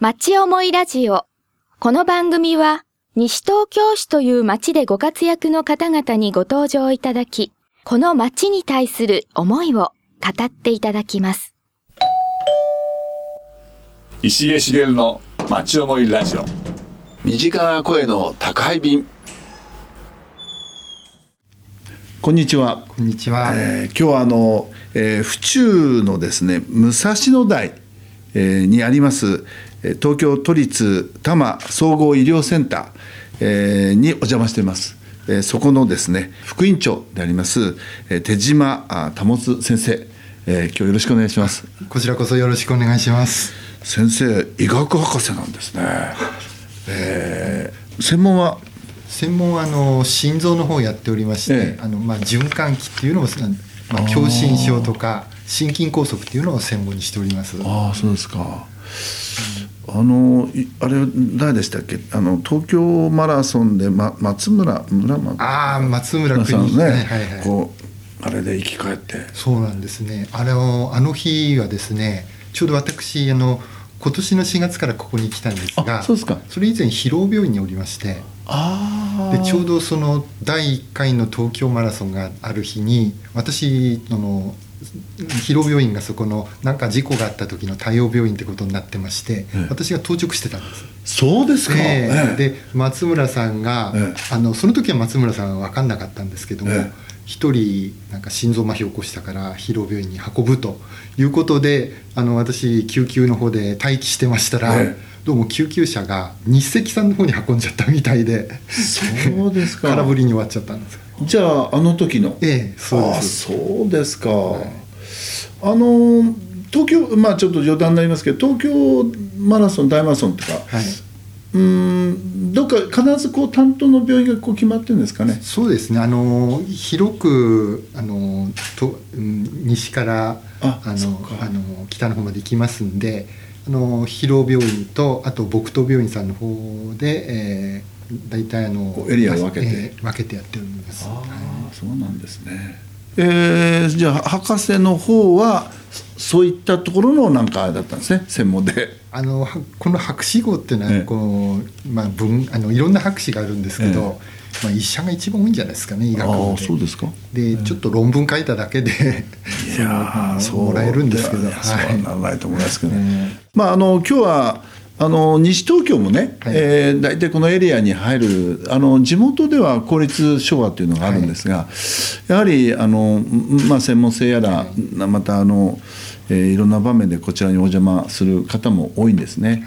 町思いラジオ。この番組は、西東京市という町でご活躍の方々にご登場いただき、この町に対する思いを語っていただきます。石江茂の町思いラジオ身近な声の宅配便こんにちは。こんにちは。えー今日はあの、えー府中のですね武蔵野台、えーにありますえー東京都立多摩総合医療センター、えーにお邪魔しています。えーそこのですね副院長であります、えー手島あ保先生、えー今日よろしくお願いします。こちらこそよろしくお願いします。先生医学博士なんですね。えー専門は？専門はあの心臓の方をやっておりまして、ええあのまあ循環器っていうのをまあ狭心症とか心筋梗塞っていうのを専門にしております。ああそうですか。あのいあれ誰でしたっけ？あの東京マラソンで、ま、松村村松ああ松村さん邦ね、はいはいはい。こうあれで生き返って。そうなんですね。あれをあの日はですね、ちょうど私あの今年の4月からここに来たんですが、あそうですか。それ以前広尾病院におりまして。あでちょうどその第1回の東京マラソンがある日に私あの広尾病院がそこのなんか事故があった時の対応病院ってことになってまして、ええ。私が当直してたんです。そうですか、えで松村さんが、えあのその時は松村さんは分かんなかったんですけどもええ。一、人なんか心臓麻痺を起こしたから広尾病院に運ぶということであの私救急の方で待機してましたら、ええ。どうも救急車が日赤さんの方に運んじゃったみたいでそうですか。空振りに終わっちゃったんです。よじゃああの時の？ええそうであすそうですか、いあの東京まあちょっと冗談になりますけど東京マラソン大マラソンとか、はい、うーんどっか必ずこう担当の病院がこう決まってるんですかね？そうですね。あの広くあのと、うん西からああのか。あの北の方まで行きますんであの広尾病院とあと木刀病院さんの方で、えー、大体あのエリアを分けて。えー分けてやっております。あはい。あそうなんですね。えー、じゃあ博士の方はそそういったところのなんかあれだったんですね。専門で。あのはこの博士号っていうのは、ええ。こうまあ、文あのいろんな博士があるんですけど、えまあ、医者が一番多いんじゃないですかね医学部ああで。そうですか。でちょっと論文書いただけでいやー そのもらえるんですけど。そうはならないと思いますけど、ねえ。まああの今日はあの西東京もね、はいえー大体このエリアに入るあの地元では公立昭和というのがあるんですが、やはりあの、まあ、専門性やら、またあの、えーいろんな場面でこちらにお邪魔する方も多いんですね。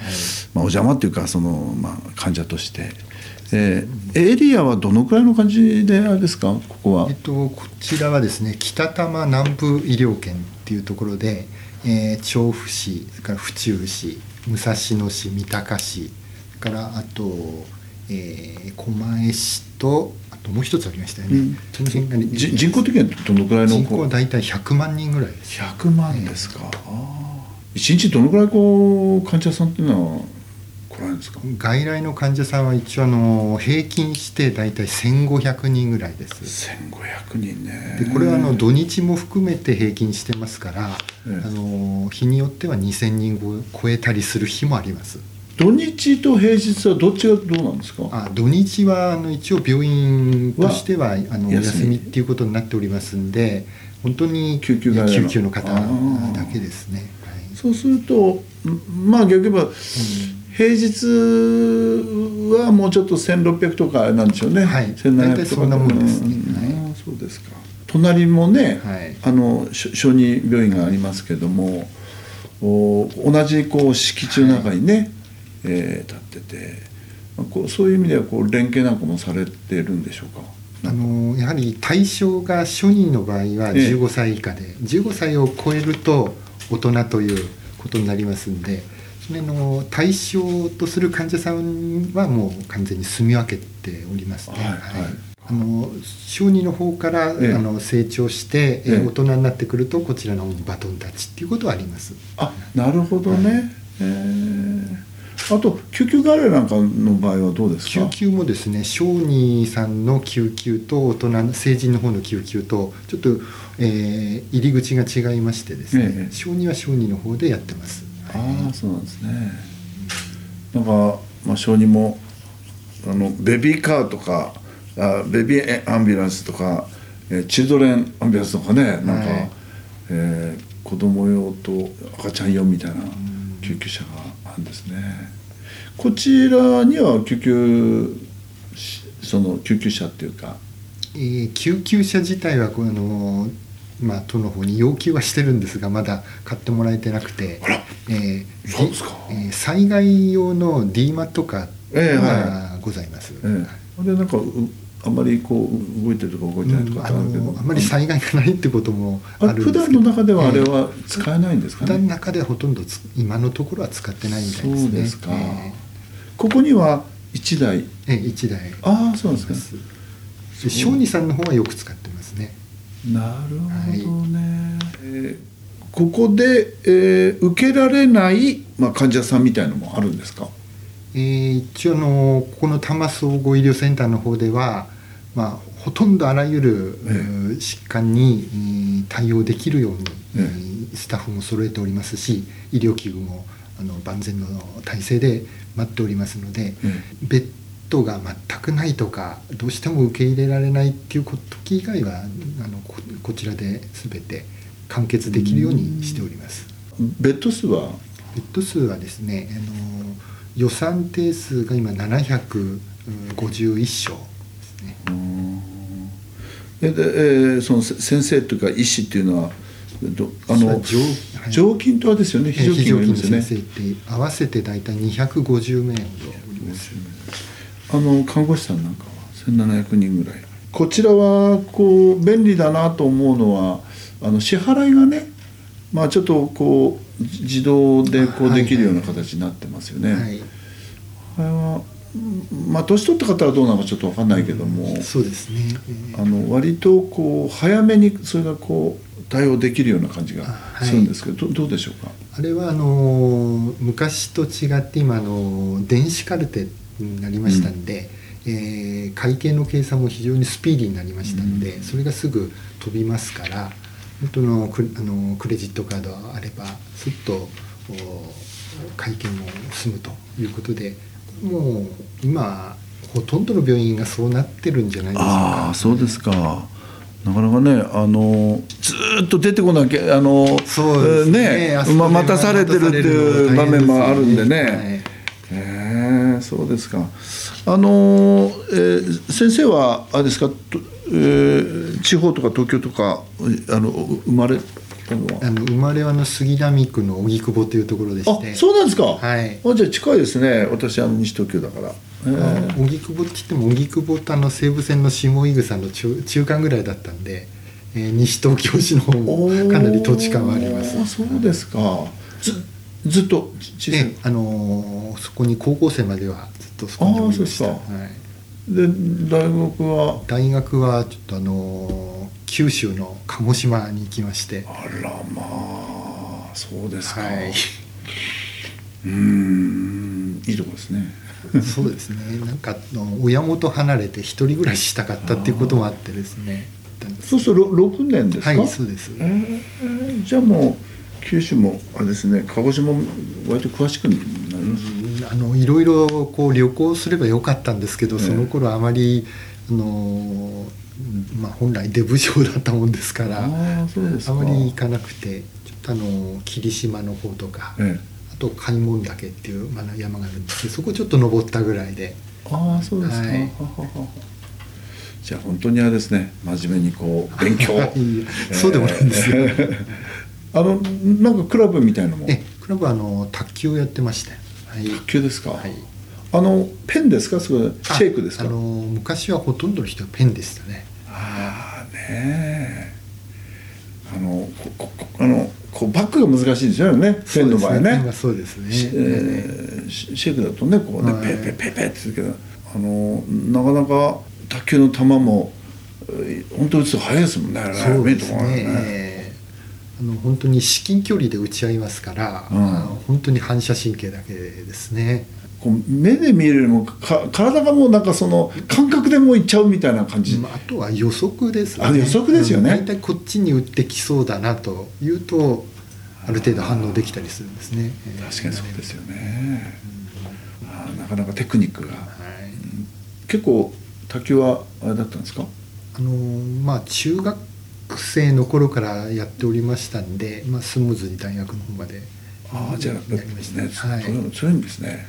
まあ、お邪魔っていうかその、まあ、患者として。えーエリアはどのくらいの感じであれですか？ここはえっ。と、こちらはですね北多摩南部医療圏っていうところで、えー調布市それから府中市武蔵野市三鷹市。それからあと、えー狛江市とあともう一つありましたよね、うん。その辺がねじ人口的にはどのくらいの人口は大体100万人ぐらいです。100万ですか、ああ一日どのくらいこう患者さんっていうのは来られるんですか？外来の患者さんは一応あの平均して大体1500人ぐらいです。1500人ね。でこれはあの土日も含めて平均してますから、ええ。あの日によっては2000人を超えたりする日もあります。土日と平日はどっちがどうなんですか？あ土日はあの一応病院としてはあのお休みっていうことになっておりますんで本当に救急の。救急の方だけですね、はい。そうするとんまあ逆に言えば平日はもうちょっと1600とかなんでしょうね、はい。1700大体そんなもんです。ねうん。はい。そうですか。隣もね、はい。あのし小児病院がありますけどもお同じこう敷地の中にね、えー立ってて、まあ、こうそういう意味ではこう連携なんかもされてるんでしょうか？あのやはり対象が初任の場合はええ。15歳以下で、15歳を超えると大人ということになりますんでそれの対象とする患者さんはもう完全に住み分けておりますね。はいはい。あの小児の方から、ええ。あの成長して、えええ。大人になってくるとこちらのバトンタッチっていうことはあります。あなるほどね、えー。あと救急外来なんかの場合はどうですか？救急もですね小児さんの救急と大人の成人の方の救急とちょっと、えー入り口が違いましてですね、ええ。小児は小児の方でやってます。ああそうなんですね。なんか、まあ、小児もあのベビーカーとかあベビーアンビュランスとか、えーチルドレンアンビュランスとかねなんか、はい。えー子供用と赤ちゃん用みたいな救急車があるんですね。こちらには救急しその救急車っていうか。えー救急車自体はこのまあ都の方に要求はしてるんですがまだ買ってもらえてなくて。あら、えーそうですか。えー災害用の D マットカーええがございます。ええ、あれなんかうあんまりこう動いてるとか動いてないとかあるけど、のあまり災害がないってこともああるんですけど。普段の中ではあれええ。は使えないんですか普段のね、中ではほとんどつ今のところは使ってないみたいですね。そうですか。えここには1台？えええ一台。ああそうなんですかで小児さんの方はよく使ってますね。なるほどね、えーここで、えー受けられない、まあ、患者さんみたいのもあるんですか？えー一応あのここの多摩総合医療センターの方では、まあ、ほとんどあらゆる、ええ。疾患にえー対応できるように、ええ。えースタッフも揃えておりますし医療器具もあの万全の体制で待っておりますので、えベッドが全くないとかどうしても受け入れられないっていう時以外はあのここちらで全て完結できるようにしております。ベッド数は？ベッド数はですね、あの予算定数が今751床ですね。えで、えーそのせ先生というか医師っていうのはどあの常はい。常勤とはですよね？非常勤がいるんですよね。非常勤の先生って合わせて大体250名ほどおります。あの看護師さんなんかは？1700人ぐらい。こちらはこう便利だなと思うのはあの支払いがねまあちょっとこうじ自動でこうはいできるような形になってますよね。はい、あれはうんまあ年取った方はどうなのかちょっと分かんないけども、そうですね。えーあの割とこう早めにそれがこう対応できるような感じがはい。するんですけど、どどうでしょうか？あれはあの昔と違って今あの電子カルテになりましたんで、えー会計の計算も非常にスピーディーになりましたんで、それがすぐ飛びますから本当のクあのクレジットカードがあればすっとお会計も済むということでもう今ほとんどの病院がそうなってるんじゃないですか。ああそうですかなかなかねあのずーっと出てこなきゃあのそうねねま待たされてるっていう場面もあるんでね。はいへえそうですか。あの、えー先生はあれですか、とえー地方とか東京とかあの生まれたのは？あの生まれはあの杉並区の荻窪というところでしてあ、そうなんですか？はいあじゃあ近いですね。私あの西東京だから。えー荻窪って言っても荻窪とあの西武線の下井草の中中間ぐらいだったんで、えー西東京市の方もかなり土地感はありますおーそうですか。ずずっとあのーそこに高校生まではずっとそこにおりました、あーそうはい、で大学は？大学はちょっとあのー九州の鹿児島に行きましてあらまあそうですか。はい、うーんいいとこですね。そうですねなんかあの親元離れて一人暮らししたかったっていうこともあってですね そうするとろ六年ですか？はいそうです、えーじゃあもう九州もあれですね鹿児島も割と詳しくなります？あのいろいろこう旅行すればよかったんですけど、ええ。その頃あまりあの、まあ、本来デブ症だったもんですからあまり行かなくてちょっとあの霧島の方とか、えあと開門岳っていう、まあ、山があるんですけどそこちょっと登ったぐらいで。えああそうですか。はい。じゃあ本当にあれですね真面目にこう勉強。は いそうでもないんですよ。え ーあのなんかクラブみたいなのも？えクラブはあの卓球をやってまして、はい、卓球ですか？はい。あのペンですか？それあシェイクですか？あの昔はほとんどの人はペンでしたね。ああねえ。あのこあのこうバックが難しいですよねペンの場合ね。そうですね。しそうですね。えーシシェイクだとねこうね、はい。ペペペペってするけどあのなかなか卓球の球もえー本当打つと速いですもんね。そうですねあの本当に至近距離で打ち合いますから、うんあの本当に反射神経だけですね。こう目で見るよりもか体がもうなんかその感覚でもういっちゃうみたいな感じ、まあ、あとは予測ですね。あ予測ですよねうん大体こっちに打ってきそうだなというとある程度反応できたりするんですね。えー確かにそうですよね。あなかなかテクニックがはい結構卓球はあれだったんですか？あのまあ中学生の頃からやっておりましたんで、まあ、スムーズに大学の方までああじゃあやりました。ね、はい。そういうそういう意味ですね。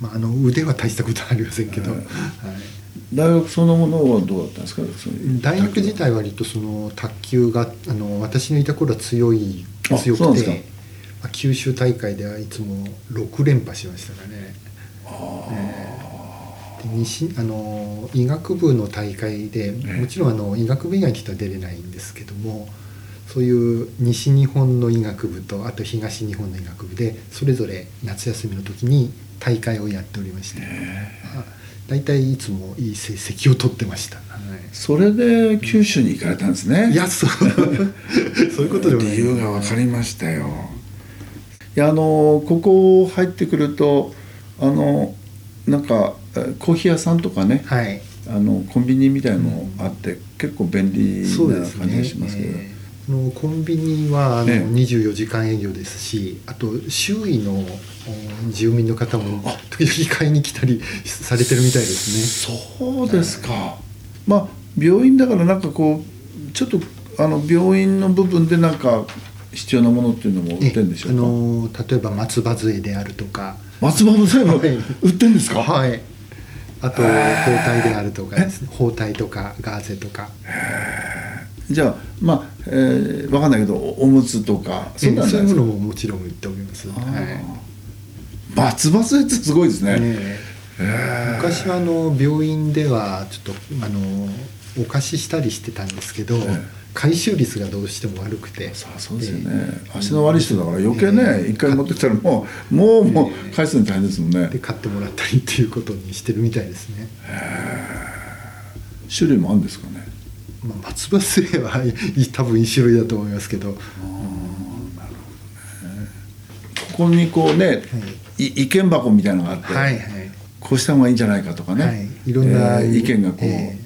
まあ、あの腕は大したことはありませんけど、はい。はい。大学そのものはどうだったんですか？大学自卓体は割とその卓球があの私のいた頃は強いあ強くてまあ九州大会ではいつも6連覇しましたかね。えー。で西あの医学部の大会でえもちろんあの医学部以外の人は出れないんですけどもそういう西日本の医学部とあと東日本の医学部でそれぞれ夏休みの時に大会をやっておりまして、あ大体いつもいい成績を取ってました。はい。それで九州に行かれたんですね。いやそう。そういうことでも理由が分かりましたよ。いやあのここ入ってくるとあのなんかえコーヒー屋さんとかねはい。あのコンビニみたいのあって、結構便利な感じがしますけど、えー。あのコンビニはあの、ええ。24時間営業ですしあと周囲のお住民の方も時々買いに来たり されてるみたいですそうですか、まあ病院だからなんかこうちょっとあの病院の部分でなんか必要なものっていうのも売ってねるんでしょうか、あの例えば松葉杖であるとか。松葉の線もはい。売ってるんですか、はい。あと包帯であるとかですね。包帯とかガーゼとか。じゃあまあ、えー、分かんないけどおむつとかそうなないですか？いうものももちろん売っております、はい。松葉杖ってすごいですね。ね昔はあの病院ではちょっとあのお貸ししたりしてたんですけど、え回収率がどうしても悪くて。さあそうですよね、え足の悪い人だから余計ね一、回持ってきたらもう もうもう返すの大変ですもんね、で買ってもらったりっていうことにしてるみたいですね、種類もあるんですかね？まあ、松葉杖はい多分一種類だと思いますけど、ここにこうね、い。意見箱みたいなのがあって、はいはい。こうした方がいいんじゃないかとかね、はい。いろんなえー意見がこう、え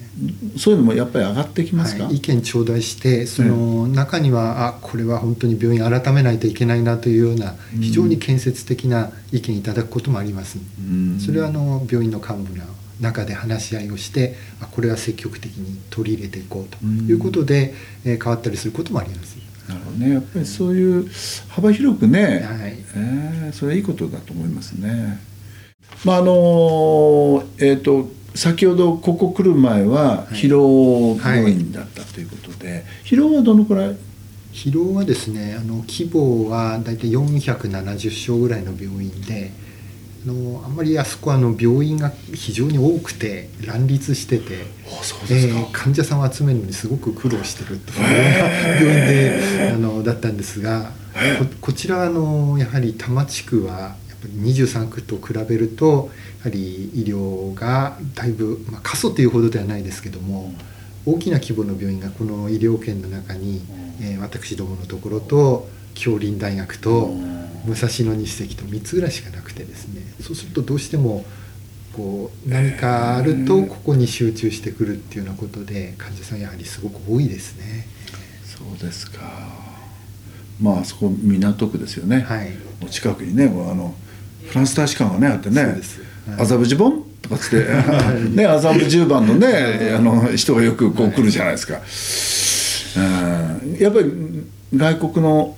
そういうのもやっぱり上がってきますか、はい、意見頂戴してその中にはあこれは本当に病院改めないといけないなというような非常に建設的な意見いただくこともあります、ん。それはあの病院の幹部の中で話し合いをしてあこれは積極的に取り入れていこうということで、えー変わったりすることもあります。なるほどね。やっぱりそういう幅広くね、はい。えーそれはいいことだと思いますね。まああのえっ、と先ほどここ来る前は疲労病院だったということで、疲労はどのくらい？疲労はですねあの規模はだいたい470床ぐらいの病院であのあんまりあそこはあの病院が非常に多くて乱立してて。患者さんを集めるのにすごく苦労してるという 病院であのだったんですがここちらはあのやはり多摩地区はぱり23区と比べるとやはり医療がだいぶ、まあ、過疎というほどではないですけども大きな規模の病院がこの医療圏の中に、えー私どものところと京林大学と武蔵野日赤と3つぐらいしかなくてですねそうするとどうしてもこう何かあるとここに集中してくるっていうようなことで患者さんやはりすごく多いですね。そうですか。まああそこ港区ですよね、はい。お近くにねあのフランス大使館がねあってね麻布十番とかつって ね麻布十番のねあの人がよくこう来るじゃないですか、うん。やっぱり外国の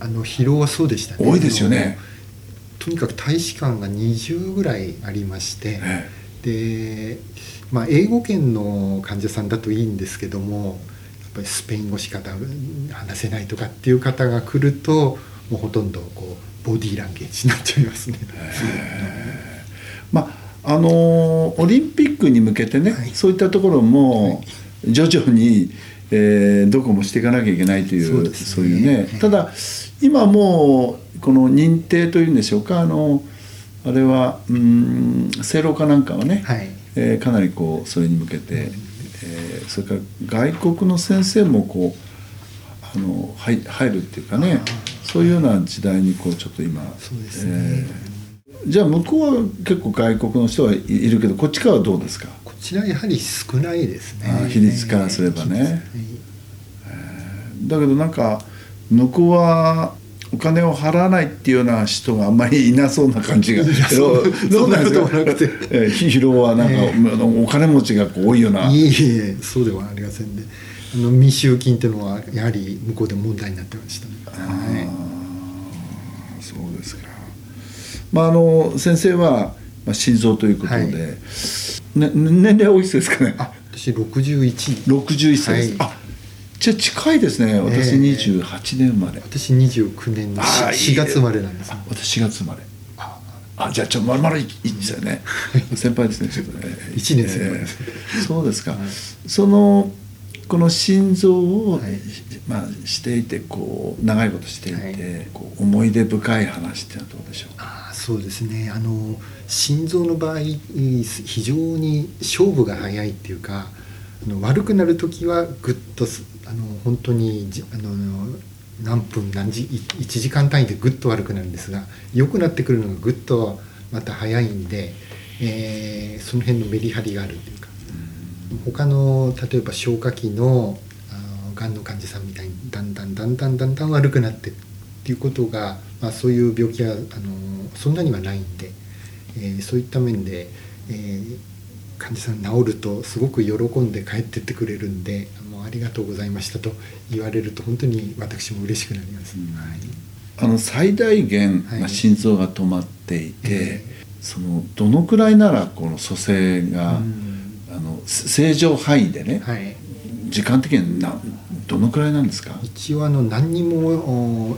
あの疲労はそうでしたね。多いですよね。とにかく大使館が20ぐらいありまして、えで、まあ、英語圏の患者さんだといいんですけどもやっぱりスペイン語しか話せないとかっていう方が来るともうほとんどこうボディーランゲージになっちゃいますね。まああのーオリンピックに向けてね、はい。そういったところも徐々に、えーどこもしていかなきゃいけないというそうですね。いうね。はい。ただ今もうこの認定というんでしょうかあのあれはうん正論かなんかはね、はい。えーかなりこうそれに向けて、えーそれから外国の先生もこうあの入入るっていうかねそういうような時代にこうちょっと今そうですね。えーじゃあ向こうは結構外国の人はいいるけどこっちからはどうですか？こちらやはり少ないですね。あ。比率からすればね。比率だけどなんか向こうはお金を払わないっていうような人があんまりいなそうな感じがそう そんなこともなくて。えーヒーローはなんか、えお金持ちが多いような。いえいえそうではありませんで、あの未収金っていうのはやはり向こうで問題になってましたね。はいそうですか。まああの先生はまあ心臓ということで、はいね年齢はおいくつですかね？あ私61六十一歳です。はいあじゃあ近いですね。私ええ二十八年生まれ。私29年のあーいい4月生まれなんです私4月生まれ。あじゃあちょまるまるいいですよね。先輩ですねちょっとね。一年生ええそうですか。そのこの心臓を、はい。まあしていてこう長いことしていて、はい。こう思い出深い話ってのはどうでしょうか？あーそうですね。あの心臓の場合非常に勝負が早いっていうかあの悪くなる時はぐっとすあの本当にじあの何分何時1時間単位でぐっと悪くなるんですが良くなってくるのがぐっとまた早いんで、えーその辺のメリハリがあるっていうか他の例えば消化器のがんの患者さんみたいにだんだんだんだんだんだん悪くなってっていうことが、まあ、そういう病気はあのそんなにはないんで、えーそういった面で、えー患者さん治るとすごく喜んで帰ってってくれるんでもうありがとうございましたと言われると本当に私も嬉しくなります。はい。あの最大限、はい。まあ、心臓が止まっていて、え。そのどのくらいならこの蘇生が、うん正常範囲でね、はい。時間的になどのくらいなんですか？一応あの何にもお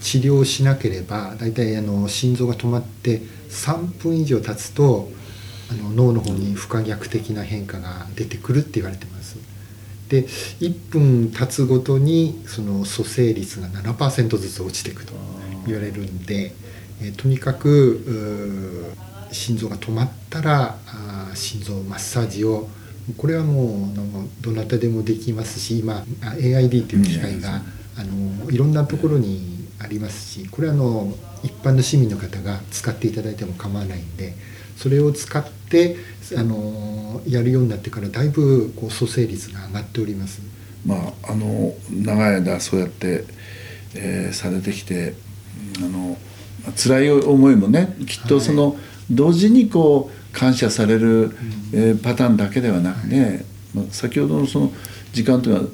治療しなければ大体あの心臓が止まって3分以上経つとあの脳の方に不可逆的な変化が出てくるって言われてます。で1分経つごとにその蘇生率が7%ずつ落ちていくと言われるんで、えーとにかく心臓が止まったらあー心臓マッサージをこれはもうあのどなたでもできますし今あ AID という機械が、あのいろんなところにありますしこれはあの一般の市民の方が使っていただいても構わないんでそれを使ってあのやるようになってからだいぶこう蘇生率が上がっております。まああの長い間そうやって、えーされてきてうんあの辛い思いもねきっとその、同時にこう感謝される、えーパターンだけではなくね、まあ、先ほどのその時間というのは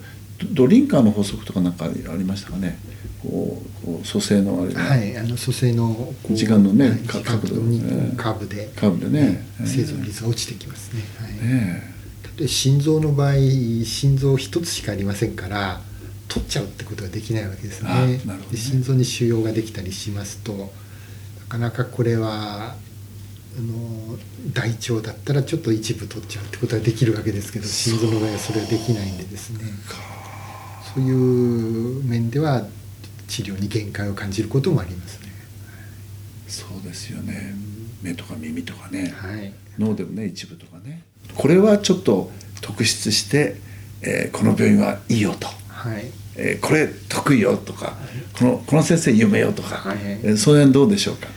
ドドリンカーの法則とかなんかありましたかね？こうこう蘇生のあれが、はい、あの蘇生の時間のねはい角度。ええカー。ブで。カーブでねええ生存率が落ちてきますね。はい。ねで心臓の場合心臓一つしかありませんから取っちゃうってことができないわけですね。ね。で心臓に腫瘍ができたりしますとなかなかこれはあの大腸だったらちょっと一部取っちゃうってことができるわけですけど心臓の場合はそれはできないんでですね。そういう面では治療に限界を感じることもありますね。そうですよね。目とか耳とかね、はい。脳でもね一部とかね。これはちょっと特筆して、えーこの病院はいいよと、はい。えーこれ得意よとかこのこの先生有名よとか、はい。えーその辺どうでしょうか？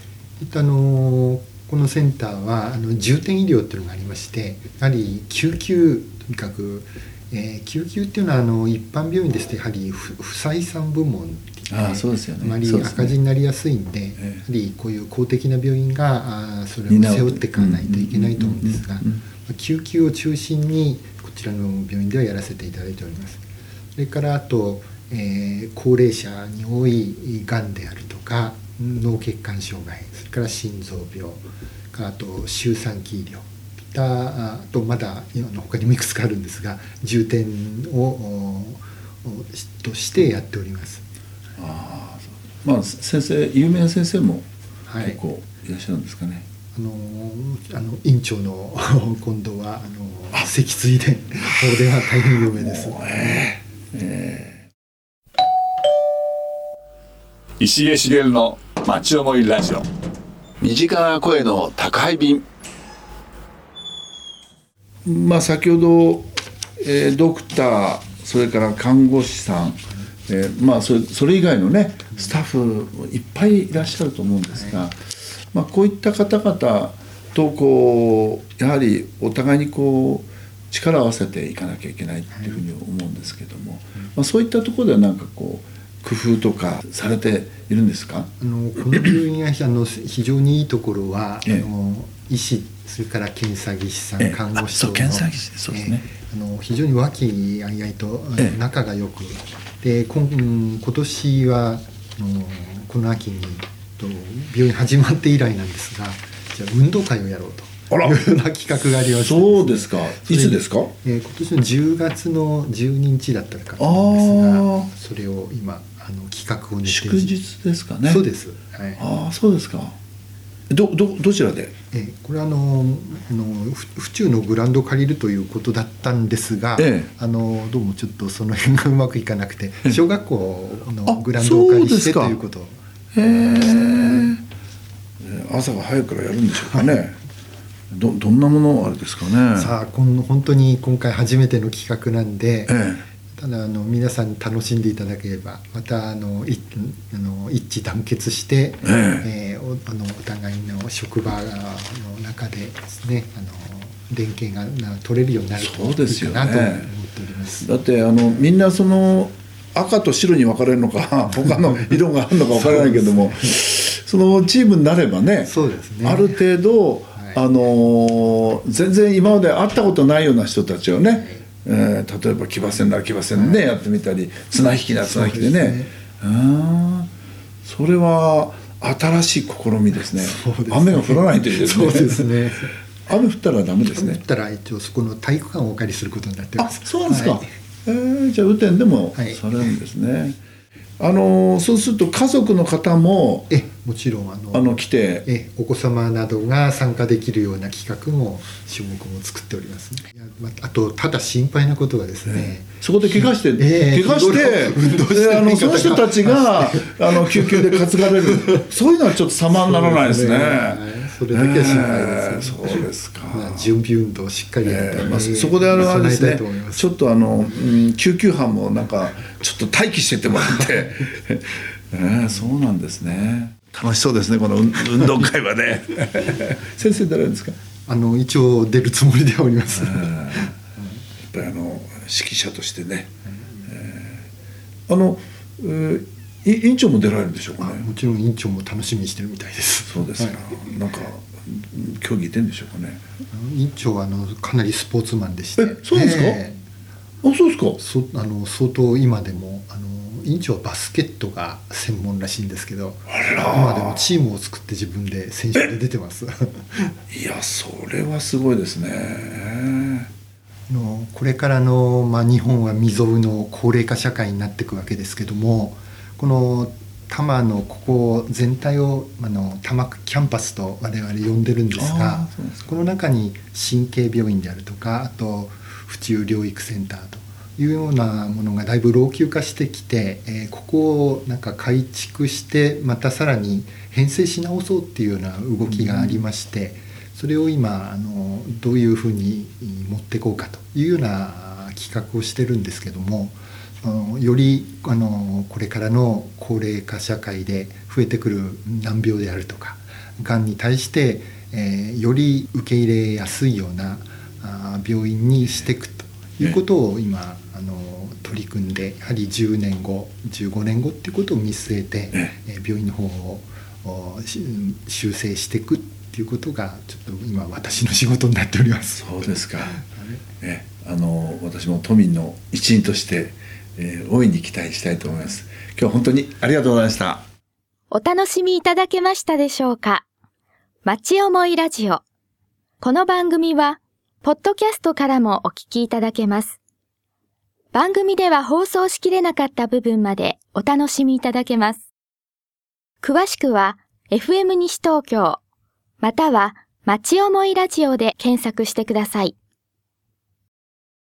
えっとあのこのセンターはあの重点医療っていうのがありましてやはり救急とにかく、えー救急っていうのはあの一般病院ですとやはり不不採算部門ああそうですよね。あまり赤字になりやすいんで、えやはりこういう公的な病院があーそれを背負っていかないといけないと思うんですが救急を中心にこちらの病院ではやらせていただいております。それからあと、えー高齢者に多いがんであるとか脳血管障害それから心臓病あと周産期医療。あとまだ他にもいくつかあるんですが重点をとしてやっております。まあ先生有名な先生もはい。結構いらっしゃるんですかね、あのあの院長の今度はあの脊椎でこれは大変有名です。石江茂の町思いラジオ身近な声の宅配便まあ先ほど、えードクターそれから看護師さん、えーまあそれそれ以外のねスタッフもいっぱいいらっしゃると思うんですが、まあ、こういった方々とこうやはりお互いにこう力を合わせていかなきゃいけないっていうふうに思うんですけども、まあ、そういったところではなんかこう工夫とかされているんですか？あのこの病院はあの非常にいいところは、ええ。あの医師それから検査技師さん、ええ。看護師あそう等の検査技師そうですね。ええ。あの非常に和気あいあいと、ええ。仲が良く。で今うん今年はあのこの秋にと病院始まって以来なんですがじゃあ運動会をやろうと。あら。いうような企画がありまして。そうですか。いつですか？えー今年の10月の12日だったかと思うんですがそれを今あの企画を祝日ですかね。そうです、はい。ああそうですか。どどどちらで？えーこれはあのあのふ府中のグラウンドを借りるということだったんですが、ええ。あのどうもちょっとその辺がうまくいかなくてえ小学校のあグラウンドをお借りしてということ。をへえ。朝が早くからやるんでしょうかね。どどんなものあれですかね。さあこの本当に今回初めての企画なんで、えただあの皆さんに楽しんでいただければまたあのいあの一致団結して、ええ。ーおあのお互いの職場の中でですねあの連携がな取れるようになるとそうですよねいいかなと思っております。だってあのみんなその赤と白に分かれるのか 他の色があるのか分からないけどもそのチームになればねそうですね。ある程度、い。あのー全然今まで会ったことないような人たちをね、えー例えば騎馬戦なら騎馬戦でね、やってみたり綱引きなら綱引きでね。そうんそれは新しい試みですね。雨が降らないといいですね。そうですね。雨降ったらダメですね。だったら一応そこの体育館をお借りすることになってあます。そうなんですか、はい。えーじゃあ雨天でもさはい。れるんですね、あのーそうすると家族の方もえもちろんあのあの来てえお子様などが参加できるような企画も種目も作っております、ね、あとただ心配なことはですね、そこで怪我して、ええ怪我して あのその人たちがあの救急で担がれる。そういうのはちょっと様にならないですね。はいそれだけは心配です、ええそうですか。まあ、準備運動をしっかりやって、ええまあ、そこであのあれですねちょっとあの、うん、救急班もなんかちょっと待機しててもらって、ええそうなんですね。楽しそうですねこの運運動会はね。先生誰ですか？あの一応出るつもりではおります、やっぱりあの指揮者としてね、えーあの、えーい委員長も出られるんでしょうかあねもちろん委員長も楽しみにしてるみたいです。そうですか、はい。なんかうん競技出るんでしょうかね。委員長はあのかなりスポーツマンでして。えそうですか？えあそうですか。えそあの相当今でもあの委員長はバスケットが専門らしいんですけど今でもチームを作って自分で選手で出てます。いやそれはすごいですね。あのこれからの、まあ、日本は未曾有の高齢化社会になっていくわけですけどもこの多摩のここ全体をあの多摩キャンパスと我々呼んでるんですあがこの中に神経病院であるとかあと府中療育センターというようなものがだいぶ老朽化してきて、えーここをなんか改築してまたさらに編成し直そうっていうような動きがありまして、それを今あのどういうふうに持っていこうかというような企画をしてるんですけどもよりあのこれからの高齢化社会で増えてくる難病であるとかがんに対して、えーより受け入れやすいようなあー病院にしていくということを今あの取り組んでやはり10年後15年後っていうことを見据えて、えー病院の方を修正していくっていうことがちょっと今私の仕事になっております。そうですか、ね、あの私も都民の一員として、えー大いに期待したいと思います今日本当にありがとうございましたお楽しみいただけましたでしょうか？町思いラジオ。この番組は、ポッドキャストからもお聞きいただけます。番組では放送しきれなかった部分までお楽しみいただけます。詳しくは、FM 西東京、または、町思いラジオで検索してください。